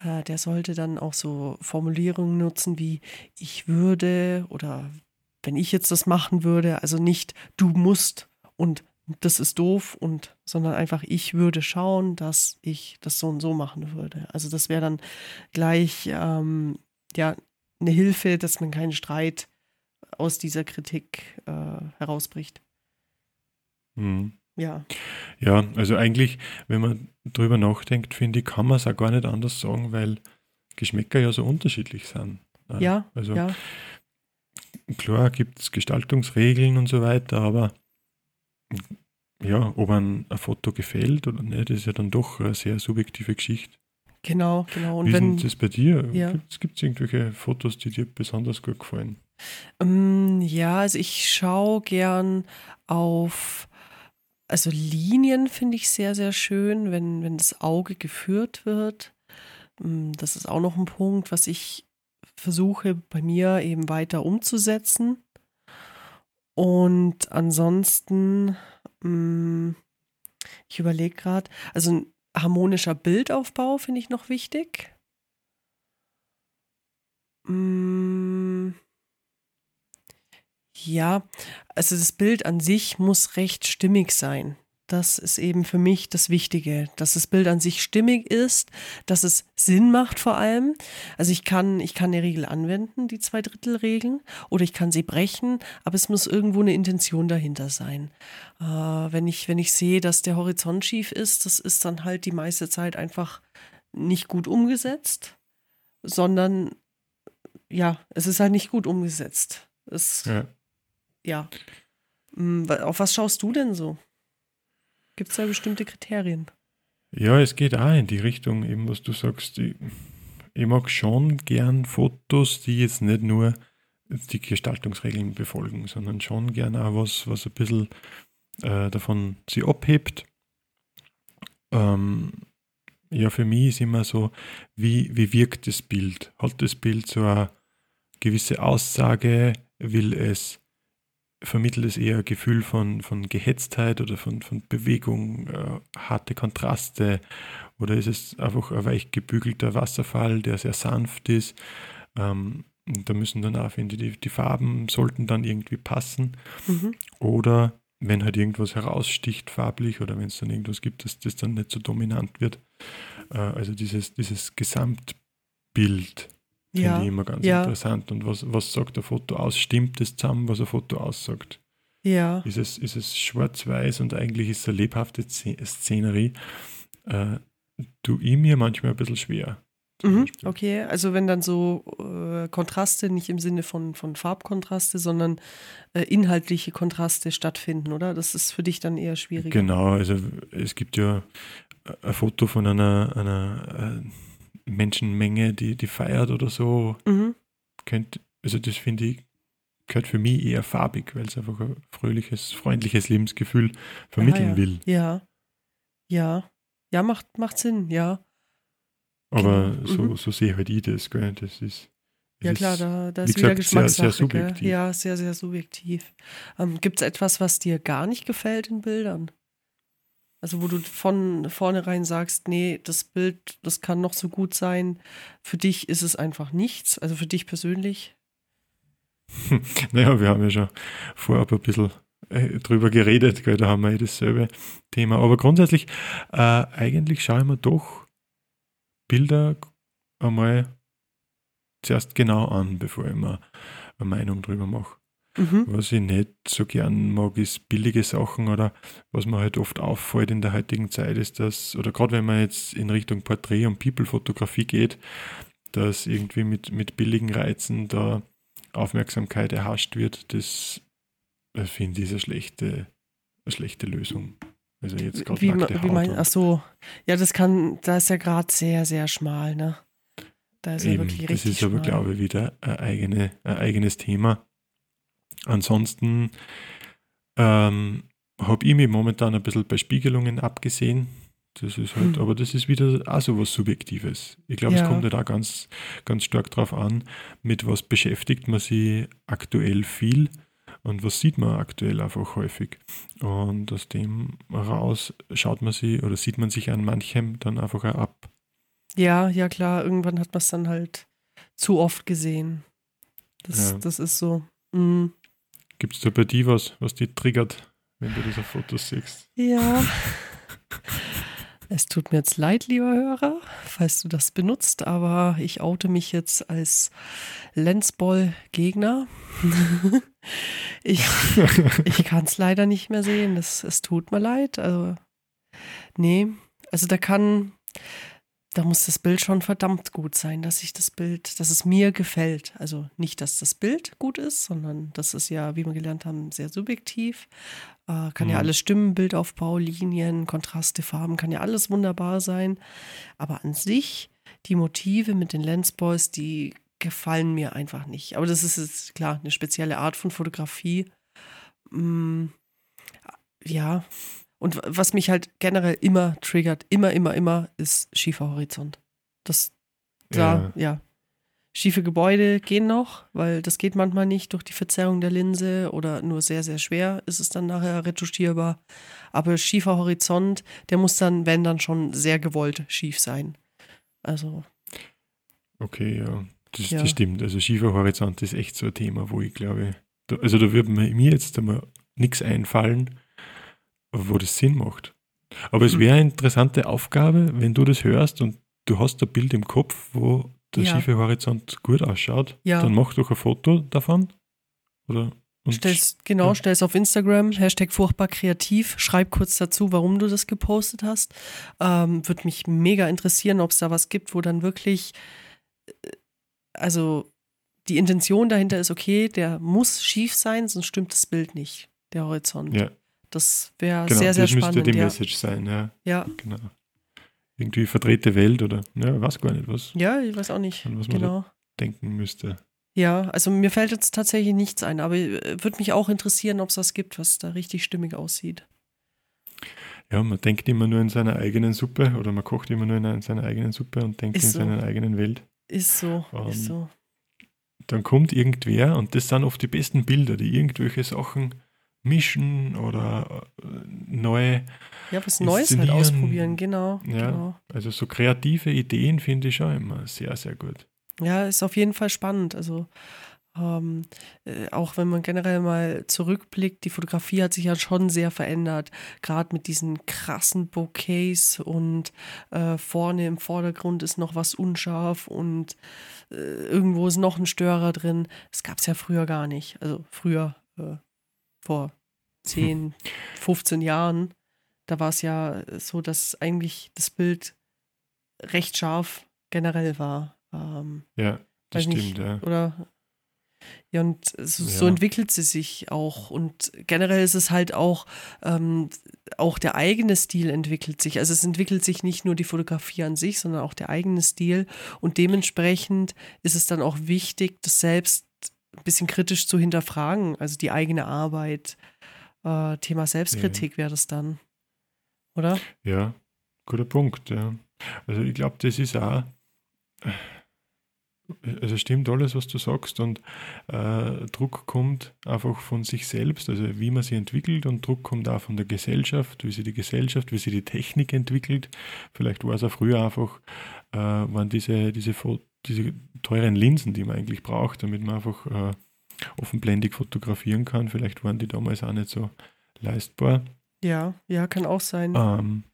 äh, der sollte dann auch so Formulierungen nutzen wie ich würde oder wenn ich jetzt das machen würde, also nicht du musst und das ist doof und sondern einfach ich würde schauen, dass ich das so und so machen würde. Also das wäre dann gleich ähm, ja eine Hilfe, dass man keinen Streit aus dieser Kritik äh, herausbricht. Mhm. Ja, Ja, also eigentlich, wenn man drüber nachdenkt, finde ich, kann man es auch gar nicht anders sagen, weil Geschmäcker ja so unterschiedlich sind. ja, Also ja, klar gibt es Gestaltungsregeln und so weiter, aber ja, ob ein, ein Foto gefällt oder nicht, ist ja dann doch eine sehr subjektive Geschichte. Genau, genau. Und Wie wenn, ist das bei dir? Ja. Gibt es irgendwelche Fotos, die dir besonders gut gefallen? Um, ähm, ja, also ich schaue gern auf, also Linien finde ich sehr, sehr schön, wenn, wenn das Auge geführt wird. Ähm, das ist auch noch ein Punkt, was ich versuche bei mir eben weiter umzusetzen. Und ansonsten, mm, ich überlege gerade, also ein harmonischer Bildaufbau finde ich noch wichtig. Mm, ja, also das Bild an sich muss recht stimmig sein. Das ist eben für mich das Wichtige, dass das Bild an sich stimmig ist, dass es Sinn macht vor allem. Also ich kann, ich kann eine Regel anwenden, die Zweidrittelregeln, oder ich kann sie brechen, aber es muss irgendwo eine Intention dahinter sein. Äh, wenn, ich, wenn ich sehe, dass der Horizont schief ist, das ist dann halt die meiste Zeit einfach nicht gut umgesetzt, sondern ja, es ist halt nicht gut umgesetzt. Es, ja. ja. Hm, auf was schaust du denn so? Gibt es da bestimmte Kriterien? Ja, es geht auch in die Richtung, eben was du sagst. Ich, ich mag schon gern Fotos, die jetzt nicht nur die Gestaltungsregeln befolgen, sondern schon gern auch was, was ein bisschen äh, davon sie abhebt. Ähm, ja, für mich ist immer so, wie, wie wirkt das Bild? Hat das Bild so eine gewisse Aussage? Will es vermittelt es eher ein Gefühl von, von Gehetztheit oder von, von Bewegung, äh, harte Kontraste oder ist es einfach ein weich gebügelter Wasserfall, der sehr sanft ist. Ähm, da müssen dann auch, finde ich, die, die Farben sollten dann irgendwie passen. Mhm. Oder wenn halt irgendwas heraussticht farblich oder wenn es dann irgendwas gibt, dass das dann nicht so dominant wird. Äh, also dieses, dieses Gesamtbild ja. Finde ich immer ganz ja. interessant. Und was, was sagt ein Foto aus? Stimmt das zusammen, was ein Foto aussagt? Ja. Ist es, ist es schwarz-weiß und eigentlich ist es eine lebhafte Szenerie? Äh, tue ich mir manchmal ein bisschen schwer. Mhm, okay, also wenn dann so äh, Kontraste, nicht im Sinne von, von Farbkontraste, sondern äh, inhaltliche Kontraste stattfinden, oder? Das ist für dich dann eher schwierig. Genau, also es gibt ja ein Foto von einer, einer äh, Menschenmenge, die, die feiert oder so, mhm. könnt, also das finde ich, gehört für mich eher farbig, weil es einfach ein fröhliches, freundliches Lebensgefühl vermitteln ja. will. Ja, ja, ja, macht, macht Sinn, ja. Aber genau. so, mhm. so sehe halt ich das, gell? das ist. Ja klar, da, da ist wieder Geschmackssache. Sehr, sehr. Ja, sehr, sehr subjektiv. Ähm, Gibt es etwas, was dir gar nicht gefällt in Bildern? Also wo du von vornherein sagst, nee, das Bild, das kann noch so gut sein. Für dich ist es einfach nichts. Also für dich persönlich. naja, wir haben ja schon vorab ein bisschen äh, drüber geredet, gell? da haben wir ja dasselbe Thema. Aber grundsätzlich, äh, eigentlich schaue ich mir doch Bilder einmal zuerst genau an, bevor ich mir eine Meinung drüber mache. Mhm. Was ich nicht so gern mag, ist billige Sachen oder was mir halt oft auffällt in der heutigen Zeit, ist dass, oder gerade wenn man jetzt in Richtung Porträt- und People-Fotografie geht, dass irgendwie mit, mit billigen Reizen da Aufmerksamkeit erhascht wird, das äh, finde ich eine schlechte, eine schlechte Lösung. Also jetzt gerade wie, wie mein, ach so, ja, das kann, da ist ja gerade sehr, sehr schmal, ne? Da ist Eben, ja wirklich richtig Das ist aber, glaube ich, wieder ein, eigene, ein eigenes Thema. Ansonsten ähm, habe ich mich momentan ein bisschen bei Spiegelungen abgesehen. Das ist halt, hm. aber das ist wieder auch so was Subjektives. Ich glaube, ja. es kommt halt auch ganz, ganz stark darauf an, mit was beschäftigt man sich aktuell viel und was sieht man aktuell einfach häufig. Und aus dem heraus schaut man sich oder sieht man sich an manchem dann einfach auch ab. Ja, ja klar, irgendwann hat man es dann halt zu oft gesehen. Das, ja. das ist so. Mhm. Gibt es da bei dir was, was dich triggert, wenn du diese Fotos siehst? Ja. Es tut mir jetzt leid, lieber Hörer, falls du das benutzt, aber ich oute mich jetzt als Lensball-Gegner. ich ich kann es leider nicht mehr sehen. Es tut mir leid. Also, nee, also da kann, da muss das Bild schon verdammt gut sein, dass ich das Bild, dass es mir gefällt. Also nicht, dass das Bild gut ist, sondern das ist ja, wie wir gelernt haben, sehr subjektiv. Äh, kann Mhm. ja alles stimmen, Bildaufbau, Linien, Kontraste, Farben, kann ja alles wunderbar sein. Aber an sich, die Motive mit den Lensboys, die gefallen mir einfach nicht. Aber das ist jetzt klar eine spezielle Art von Fotografie. Mm, ja. Und was mich halt generell immer triggert, immer, immer, immer, ist schiefer Horizont. Das, da, ja. Schiefe Gebäude gehen noch, weil das geht manchmal nicht durch die Verzerrung der Linse oder nur sehr, sehr schwer ist es dann nachher retuschierbar. Aber schiefer Horizont, der muss dann, wenn dann schon sehr gewollt schief sein. Also, Okay, ja. Das, Ja. das stimmt. Also schiefer Horizont ist echt so ein Thema, wo ich glaube, da, also da würde mir mir jetzt einmal nichts einfallen, wo das Sinn macht. Aber es wäre eine interessante Aufgabe, wenn du das hörst und du hast ein Bild im Kopf, wo der Ja. schiefe Horizont gut ausschaut, Ja. dann mach doch ein Foto davon. Oder und stell's, genau, ja. stell's auf Instagram, Hashtag furchtbar kreativ, schreib kurz dazu, warum du das gepostet hast. Ähm, Würde mich mega interessieren, ob es da was gibt, wo dann wirklich, äh, also die Intention dahinter ist, okay, der muss schief sein, sonst stimmt das Bild nicht, der Horizont. ja, Das wäre genau, sehr, sehr das müsste spannend. die Ja. Message sein, ja, ja, genau. Irgendwie verdrehte Welt oder, ja, weiß gar nicht, was, ja, ich weiß auch nicht. An was man Genau. denken müsste. Ja, also mir fällt jetzt tatsächlich nichts ein, aber äh, würde mich auch interessieren, ob es was gibt, was da richtig stimmig aussieht. Ja, man denkt immer nur in seiner eigenen Suppe oder man kocht immer nur in seiner eigenen Suppe und denkt Ist in so. seiner eigenen Welt. Ist so, Ähm, ist so. Dann kommt irgendwer und das sind oft die besten Bilder, die irgendwelche Sachen mischen oder äh, neu, Ja, was Neues halt ausprobieren, genau. Ja. genau. also so kreative Ideen finde ich schon immer sehr, sehr gut. Ja, ist auf jeden Fall spannend. Also ähm, äh, auch wenn man generell mal zurückblickt, die Fotografie hat sich ja schon sehr verändert. Gerade mit diesen krassen Bouquets und äh, vorne im Vordergrund ist noch was unscharf und äh, irgendwo ist noch ein Störer drin. Das gab es ja früher gar nicht. Also früher, äh, vor 10, 15 Jahren, da war es ja so, dass eigentlich das Bild recht scharf generell war. Ähm, Ja, das stimmt, nicht, ja. oder ja, und so, so Ja. entwickelt sie sich auch. Und generell ist es halt auch, ähm, auch der eigene Stil entwickelt sich. Also es entwickelt sich nicht nur die Fotografie an sich, sondern auch der eigene Stil. Und dementsprechend ist es dann auch wichtig, das selbst ein bisschen kritisch zu hinterfragen. Also die eigene Arbeit. Äh, Thema Selbstkritik wäre das dann. Oder? Ja, guter Punkt, ja. Also ich glaube, das ist auch, also stimmt alles, was du sagst und äh, Druck kommt einfach von sich selbst, also wie man sich entwickelt und Druck kommt auch von der Gesellschaft, wie sich die Gesellschaft, wie sich die Technik entwickelt. Vielleicht war es auch früher einfach, äh, waren diese, diese, diese teuren Linsen, die man eigentlich braucht, damit man einfach äh, offenblendig fotografieren kann. Vielleicht waren die damals auch nicht so leistbar. Ja, ja, kann auch sein. Ähm,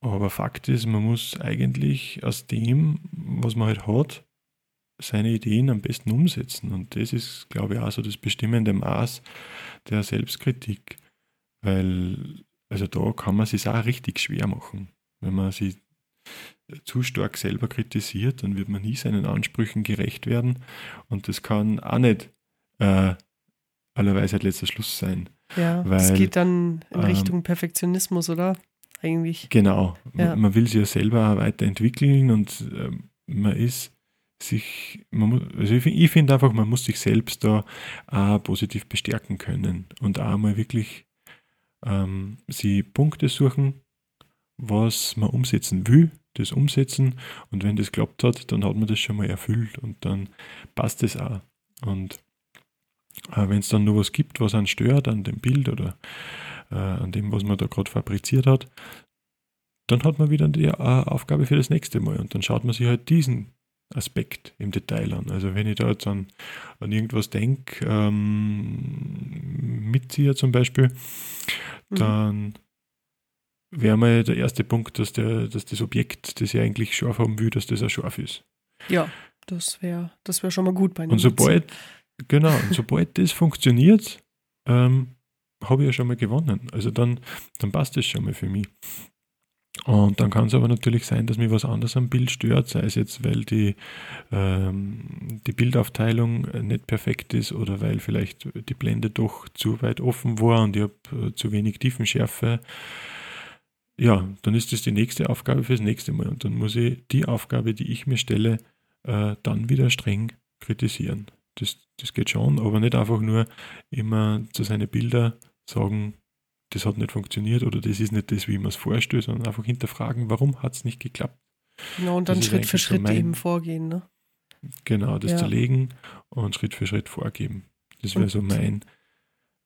aber Fakt ist, man muss eigentlich aus dem, was man halt hat, seine Ideen am besten umsetzen. Und das ist, glaube ich, auch so das bestimmende Maß der Selbstkritik. Weil, also da kann man sich auch richtig schwer machen. Wenn man sich zu stark selber kritisiert, dann wird man nie seinen Ansprüchen gerecht werden. Und das kann auch nicht äh, aller Weisheit letzter Schluss sein. Ja, Weil, es geht dann in ähm, Richtung Perfektionismus, oder? Eigentlich. Genau. Ja. Man, man will sich ja selber auch weiterentwickeln und ähm, man ist sich, man muss, also ich, ich finde einfach, man muss sich selbst da auch positiv bestärken können und auch mal wirklich ähm, sie Punkte suchen, was man umsetzen will, das umsetzen und wenn das klappt hat, dann hat man das schon mal erfüllt und dann passt es auch. Und äh, wenn es dann nur was gibt, was einen stört an dem Bild oder äh, an dem, was man da gerade fabriziert hat, dann hat man wieder die äh, Aufgabe für das nächste Mal und dann schaut man sich halt diesen Aspekt im Detail an. Also wenn ich da jetzt an, an irgendwas denke, ähm, Mitzieher zum Beispiel, Mhm. dann wäre mal der erste Punkt, dass, der, dass das Objekt, das ich eigentlich scharf haben will, dass das auch scharf ist. Ja, das wäre das wär schon mal gut bei Und sobald, genau, und sobald das funktioniert, ähm, habe ich ja schon mal gewonnen. Also dann, dann passt das schon mal für mich. Und dann kann es aber natürlich sein, dass mir was anderes am Bild stört, sei es jetzt, weil die, ähm, die Bildaufteilung nicht perfekt ist oder weil vielleicht die Blende doch zu weit offen war und ich habe äh, zu wenig Tiefenschärfe. Ja, dann ist das die nächste Aufgabe fürs nächste Mal und dann muss ich die Aufgabe, die ich mir stelle, äh, dann wieder streng kritisieren. Das, das geht schon, aber nicht einfach nur immer zu seinen Bildern sagen, das hat nicht funktioniert oder das ist nicht das, wie man es vorstellt, sondern einfach hinterfragen, warum hat es nicht geklappt. Genau, und dann Schritt für Schritt mein, eben vorgehen, ne? Genau, das ja. zerlegen und Schritt für Schritt vorgeben. Das wäre so mein,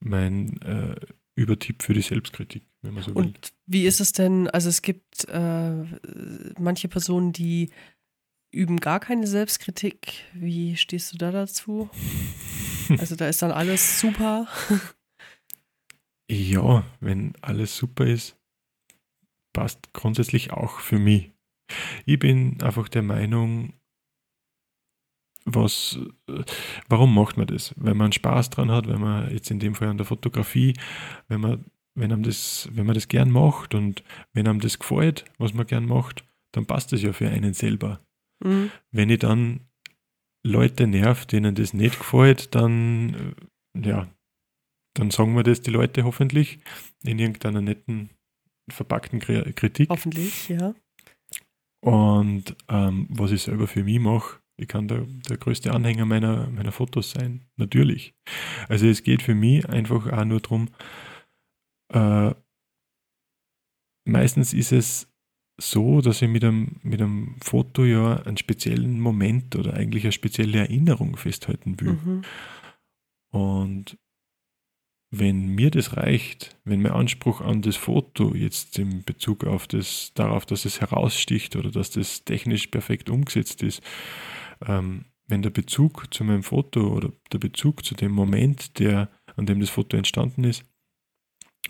mein äh, Übertipp für die Selbstkritik, wenn man so will. Und wie ist es denn, also es gibt äh, manche Personen, die üben gar keine Selbstkritik. Wie stehst du da dazu? Also da ist dann alles super. Ja, wenn alles super ist, passt grundsätzlich auch für mich. Ich bin einfach der Meinung, was, warum macht man das? Wenn man Spaß dran hat, wenn man jetzt in dem Fall an der Fotografie, wenn man, wenn einem das, wenn man das gern macht und wenn einem das gefällt, was man gern macht, dann passt das ja für einen selber. Mhm. Wenn ich dann Leute nerv, denen das nicht gefällt, dann ja, dann sagen wir das die Leute hoffentlich in irgendeiner netten, verpackten Kritik. Hoffentlich, ja. Und ähm, was ich selber für mich mache, ich kann der, der größte Anhänger meiner, meiner Fotos sein, natürlich. Also es geht für mich einfach auch nur darum, äh, meistens ist es so, dass ich mit einem, mit einem Foto ja einen speziellen Moment oder eigentlich eine spezielle Erinnerung festhalten will. Mhm. Und wenn mir das reicht, wenn mein Anspruch an das Foto jetzt in Bezug auf das, darauf, dass es heraussticht oder dass das technisch perfekt umgesetzt ist, ähm, wenn der Bezug zu meinem Foto oder der Bezug zu dem Moment, der, an dem das Foto entstanden ist,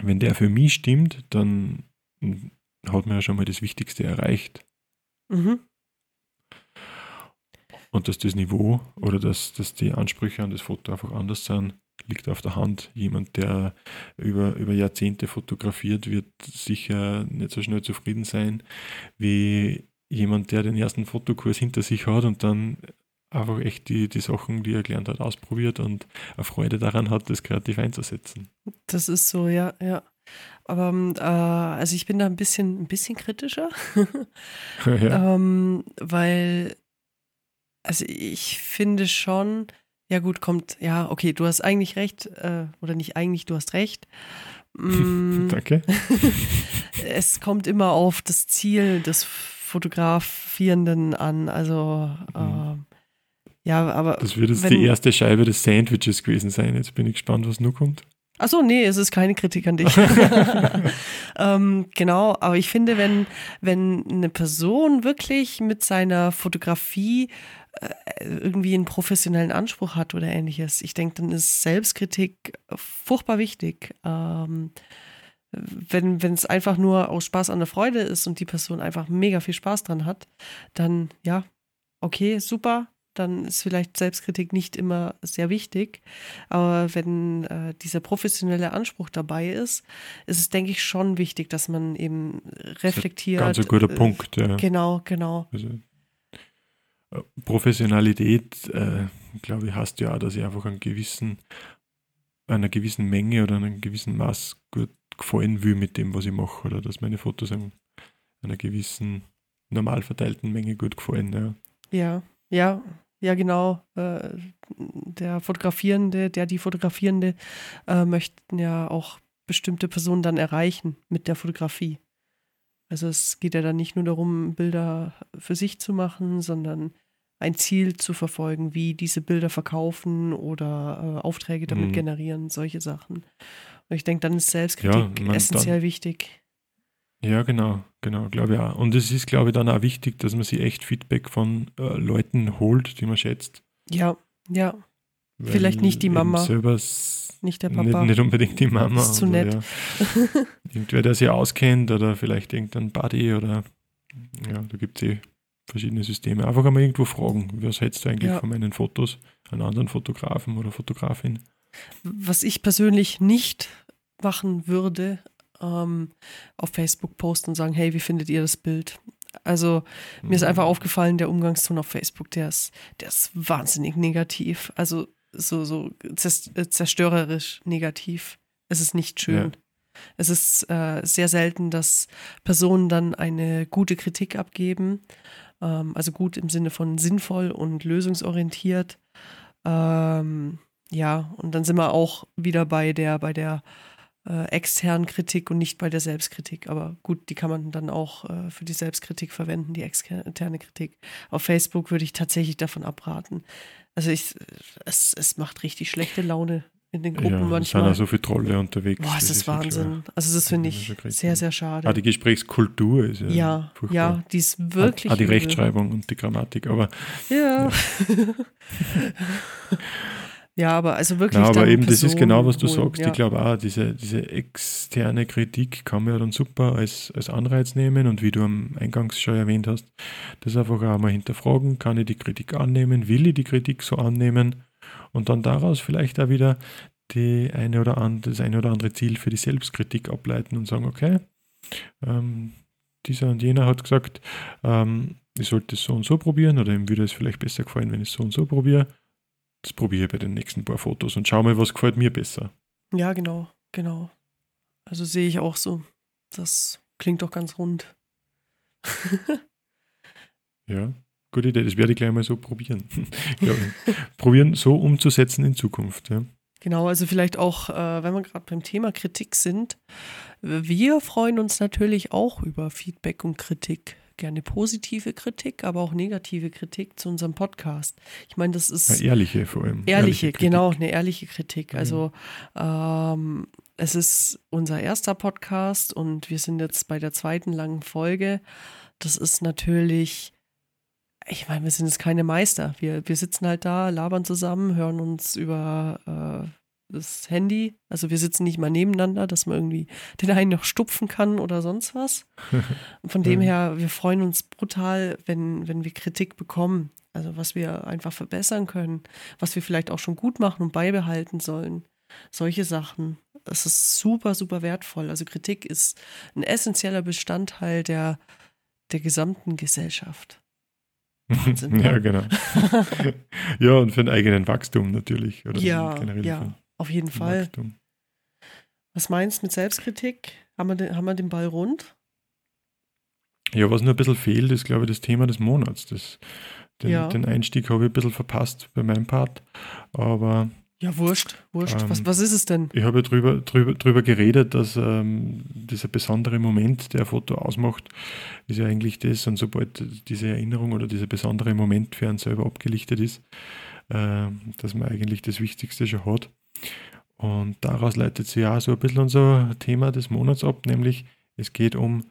wenn der für mich stimmt, dann hat man ja schon mal das Wichtigste erreicht. Mhm. Und dass das Niveau oder dass, dass die Ansprüche an das Foto einfach anders sind, liegt auf der Hand. Jemand, der über, über Jahrzehnte fotografiert, wird sicher nicht so schnell zufrieden sein wie jemand, der den ersten Fotokurs hinter sich hat und dann einfach echt die, die Sachen, die er gelernt hat, ausprobiert und eine Freude daran hat, das kreativ einzusetzen. Das ist so, ja, ja. Aber ähm, äh, also ich bin da ein bisschen, ein bisschen kritischer, ja. ähm, weil also ich finde schon, ja gut, kommt, ja, okay, du hast eigentlich recht, äh, oder nicht eigentlich, du hast recht. Mm, Danke. es kommt immer auf das Ziel des Fotografierenden an. Also mhm. äh, ja, aber. Das wird jetzt wenn, die erste Scheibe des Sandwiches gewesen sein. Jetzt bin ich gespannt, was nun kommt. Achso, nee, es ist keine Kritik an dich. ähm, genau, aber ich finde, wenn, wenn eine Person wirklich mit seiner Fotografie äh, irgendwie einen professionellen Anspruch hat oder ähnliches. Ich denke, dann ist Selbstkritik furchtbar wichtig. Ähm, wenn es einfach nur aus Spaß an der Freude ist und die Person einfach mega viel Spaß dran hat, dann ja, okay, super. Dann ist vielleicht Selbstkritik nicht immer sehr wichtig. Aber wenn äh, dieser professionelle Anspruch dabei ist, ist es, denke ich, schon wichtig, dass man eben reflektiert. Ganz ein guter äh, Punkt, ja. Genau, genau. Also Professionalität, äh, glaube ich, heißt ja auch, dass ich einfach einen gewissen, einer gewissen Menge oder einem gewissen Maß gut gefallen will mit dem, was ich mache, oder dass meine Fotos einem, einer gewissen normal verteilten Menge gut gefallen. Ja, ja, ja, ja genau. Äh, der Fotografierende, der die Fotografierende äh, möchten ja auch bestimmte Personen dann erreichen mit der Fotografie. Also es geht ja dann nicht nur darum, Bilder für sich zu machen, sondern ein Ziel zu verfolgen, wie diese Bilder verkaufen oder äh, Aufträge damit mhm. generieren, solche Sachen. Und ich denke, dann ist Selbstkritik ja, essentiell dann, wichtig. Ja, genau, genau, glaube ich auch. Und es ist, glaube ich, dann auch wichtig, dass man sich echt Feedback von äh, Leuten holt, die man schätzt. Ja, ja. Weil Vielleicht nicht die Mama. Selber nicht der Papa. Nicht, nicht, unbedingt die Mama. Das ist zu nett. Ja. Irgendwer, der sich auskennt oder vielleicht irgendein Buddy oder ja, da gibt es eh verschiedene Systeme. Einfach einmal irgendwo fragen, was hältst du eigentlich ja. von meinen Fotos an anderen Fotografen oder Fotografin? Was ich persönlich nicht machen würde, ähm, auf Facebook posten und sagen, hey, wie findet ihr das Bild? Also mir ist einfach aufgefallen, der Umgangston auf Facebook, der ist, der ist wahnsinnig negativ. Also so, so zerstörerisch negativ. Es ist nicht schön. Ja. Es ist äh, sehr selten, dass Personen dann eine gute Kritik abgeben. Ähm, also gut im Sinne von sinnvoll und lösungsorientiert. Ähm, ja, und dann sind wir auch wieder bei der, bei der äh, externen Kritik und nicht bei der Selbstkritik. Aber gut, die kann man dann auch äh, für die Selbstkritik verwenden, die externe Kritik. Auf Facebook würde ich tatsächlich davon abraten. Also ich, es, es macht richtig schlechte Laune in den Gruppen ja, manchmal. Es sind auch so viele Trolle unterwegs. Boah, das, das ist Wahnsinn. Also das finde ich sehr, sehr schade. Ah, die Gesprächskultur ist ja Ja, furchtbar. ja die ist wirklich Ah, die Rechtschreibung und die Grammatik, aber Ja. ja. Ja, aber also wirklich. Ja, aber eben, Personen das ist genau, was du holen, sagst. Ja. Ich glaube auch, diese, diese externe Kritik kann man ja dann super als, als Anreiz nehmen und wie du am Eingangs schon erwähnt hast, das einfach auch mal hinterfragen, kann ich die Kritik annehmen, will ich die Kritik so annehmen und dann daraus vielleicht auch wieder die eine oder andere, das eine oder andere Ziel für die Selbstkritik ableiten und sagen, okay, ähm, dieser und jener hat gesagt, ähm, ich sollte es so und so probieren oder ihm würde es vielleicht besser gefallen, wenn ich es so und so probiere das probiere ich bei den nächsten paar Fotos und schau mal, was gefällt mir besser. Ja, genau, genau. Also sehe ich auch so. Das klingt doch ganz rund. ja, gute Idee. Das werde ich gleich mal so probieren. probieren, so umzusetzen in Zukunft. Ja. Genau, also vielleicht auch, äh, wenn wir gerade beim Thema Kritik sind, wir freuen uns natürlich auch über Feedback und Kritik gerne positive Kritik, aber auch negative Kritik zu unserem Podcast. Ich meine, das ist. Ja, ehrliche vor allem. Ehrliche, ehrliche genau, eine ehrliche Kritik. Also, ähm, es ist unser erster Podcast und wir sind jetzt bei der zweiten langen Folge. Das ist natürlich. Ich meine, wir sind jetzt keine Meister. Wir, wir sitzen halt da, labern zusammen, hören uns über äh, das Handy. Also wir sitzen nicht mal nebeneinander, dass man irgendwie den einen noch stupfen kann oder sonst was. Von dem her, wir freuen uns brutal, wenn, wenn wir Kritik bekommen. Also was wir einfach verbessern können, was wir vielleicht auch schon gut machen und beibehalten sollen. Solche Sachen. Das ist super, super wertvoll. Also Kritik ist ein essentieller Bestandteil der, der gesamten Gesellschaft. Wahnsinn, ja, genau. ja, und für den eigenen Wachstum natürlich. Oder ja, ja. Auf jeden Fall. Wachstum. Was meinst du mit Selbstkritik? Haben wir, den, haben wir den Ball rund? Ja, was nur ein bisschen fehlt, ist, glaube ich, das Thema des Monats. Das, den, ja. den Einstieg habe ich ein bisschen verpasst bei meinem Part. Aber. Ja, wurscht, wurscht. Ähm, was, was ist es denn? Ich habe ja drüber, drüber, drüber geredet, dass ähm, dieser besondere Moment, der ein Foto ausmacht, ist ja eigentlich das. Und sobald diese Erinnerung oder dieser besondere Moment für einen selber abgelichtet ist, äh, dass man eigentlich das Wichtigste schon hat. Und daraus leitet sich ja so ein bisschen unser Thema des Monats ab, nämlich es geht um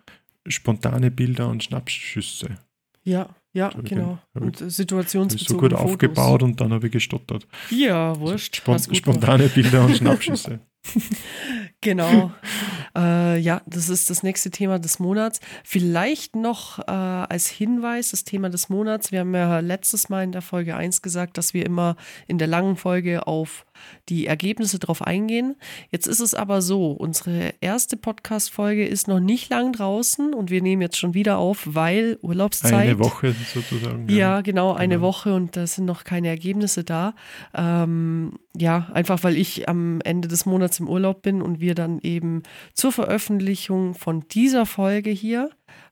spontane Bilder und Schnappschüsse. Ja, ja, genau. Und situationsbezogen. So gut Fotos. aufgebaut und dann habe ich gestottert. Ja, wurscht. Spon spontane Bilder und Schnappschüsse. genau. Äh, ja, das ist das nächste Thema des Monats. Vielleicht noch äh, als Hinweis, das Thema des Monats. Wir haben ja letztes Mal in der Folge 1 gesagt, dass wir immer in der langen Folge auf die Ergebnisse drauf eingehen. Jetzt ist es aber so, unsere erste Podcast-Folge ist noch nicht lang draußen und wir nehmen jetzt schon wieder auf, weil Urlaubszeit. Eine Woche sozusagen. Ja, ja genau, eine genau. Woche und da sind noch keine Ergebnisse da. Ähm, ja, einfach weil ich am Ende des Monats im Urlaub bin und wir dann eben zur Veröffentlichung von dieser Folge hier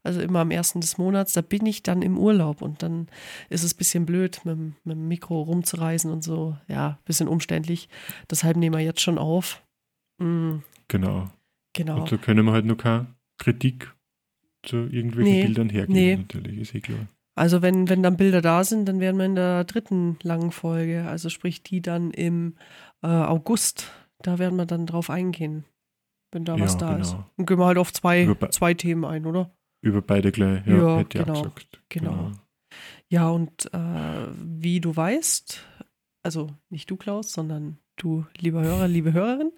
also immer am ersten des Monats, da bin ich dann im Urlaub und dann ist es ein bisschen blöd, mit, mit dem Mikro rumzureisen und so. Ja, ein bisschen umständlich. Deshalb nehmen wir jetzt schon auf. Mhm. Genau. Genau. Und da können wir halt noch keine Kritik zu irgendwelchen nee, Bildern hergeben, nee. natürlich, ist eh klar. Also wenn, wenn dann Bilder da sind, dann wären wir in der dritten langen Folge, also sprich die dann im äh, August, da werden wir dann drauf eingehen, wenn da ja, was da genau. ist. Und gehen wir halt auf zwei, zwei Themen ein, oder? Über beide gleich, ja, ja hätte genau, auch gesagt. Genau. genau. Ja, und äh, wie du weißt, also nicht du, Klaus, sondern du, lieber Hörer, liebe Hörerin,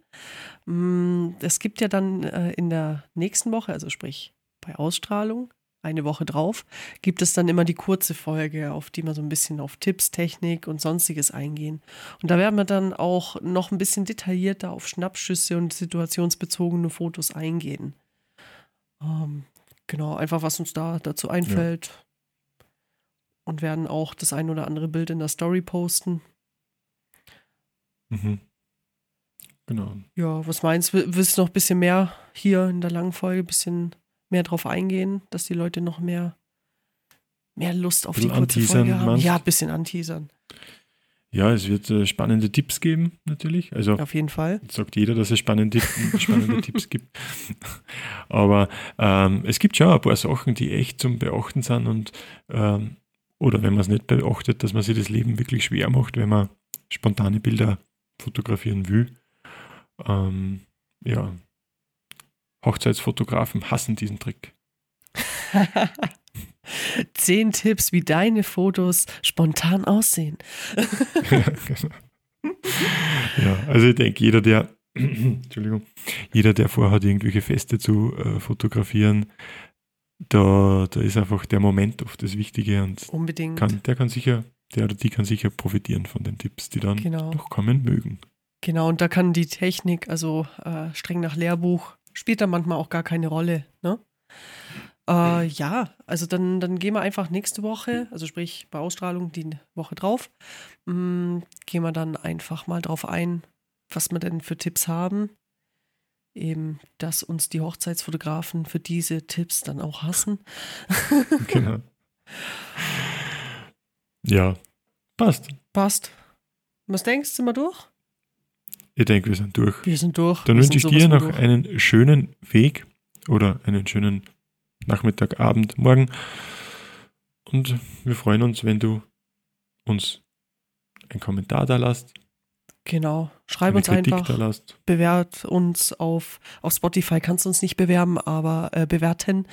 mh, mm, es gibt ja dann äh, in der nächsten Woche, also sprich bei Ausstrahlung, eine Woche drauf, gibt es dann immer die kurze Folge, auf die wir so ein bisschen auf Tipps, Technik und sonstiges eingehen. Und da werden wir dann auch noch ein bisschen detaillierter auf Schnappschüsse und situationsbezogene Fotos eingehen. Ähm, genau, einfach was uns da dazu einfällt. Ja. Und werden auch das ein oder andere Bild in der Story posten. Mhm. Genau. Ja, was meinst du? Willst du noch ein bisschen mehr hier in der langen Folge, ein bisschen mehr drauf eingehen, dass die Leute noch mehr, mehr Lust auf die kurze Folge haben. Meinst? Ja, ein bisschen anteasern. Ja, es wird äh, spannende Tipps geben, natürlich. Also auf jeden Fall. Sagt jeder, dass es spannende, spannende Tipps gibt. Aber ähm, es gibt schon ein paar Sachen, die echt zum Beachten sind und ähm, oder wenn man es nicht beachtet, dass man sich das Leben wirklich schwer macht, wenn man spontane Bilder fotografieren will. Ähm, ja, Hochzeitsfotografen hassen diesen Trick. Zehn Tipps, wie deine Fotos spontan aussehen. ja, genau. ja, also ich denke, jeder, der, Entschuldigung, jeder, der vorhat, irgendwelche Feste zu äh, fotografieren, da, da ist einfach der Moment oft das Wichtige und Unbedingt. Kann, der kann sicher, der oder die kann sicher profitieren von den Tipps, die dann genau. noch kommen mögen. Genau, und da kann die Technik, also äh, streng nach Lehrbuch, spielt da manchmal auch gar keine Rolle. Ne? Äh, ja, also dann, dann gehen wir einfach nächste Woche, also sprich bei Ausstrahlung die Woche drauf, mh, mm, gehen wir dann einfach mal drauf ein, was wir denn für Tipps haben. Eben, dass uns die Hochzeitsfotografen für diese Tipps dann auch hassen. genau. Ja, passt. Passt. Was denkst du, sind wir durch? Ich denke, wir sind durch. Wir sind durch. Dann wünsche ich dir noch durch. einen schönen Weg oder einen schönen Nachmittag, Abend, Morgen. Und wir freuen uns, wenn du uns einen Kommentar da lässt, Genau. Schreib uns Kritik einfach. Bewert uns auf, auf Spotify kannst du uns nicht bewerben, aber äh, bewerten.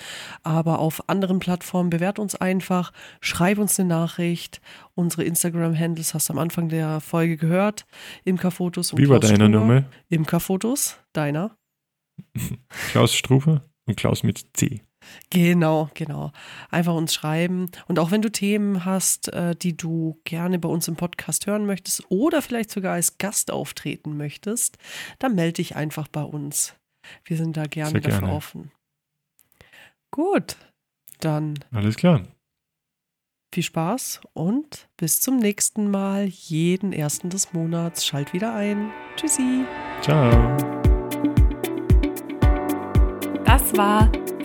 Aber auf anderen Plattformen bewert uns einfach. Schreib uns eine Nachricht. Unsere Instagram-Handles hast du am Anfang der Folge gehört. Imkerfotos und Wie war deiner Nummer? Imkerfotos, deiner. Klaus Strufe und Klaus mit C. Genau, genau. Einfach uns schreiben. Und auch wenn du Themen hast, äh, die du gerne bei uns im Podcast hören möchtest oder vielleicht sogar als Gast auftreten möchtest, dann melde dich einfach bei uns. Wir sind da gerne, Sehr dafür offen. Gut, dann. Alles klar. Viel Spaß und bis zum nächsten Mal. Jeden ersten des Monats. Schalt wieder ein. Tschüssi. Ciao. Das war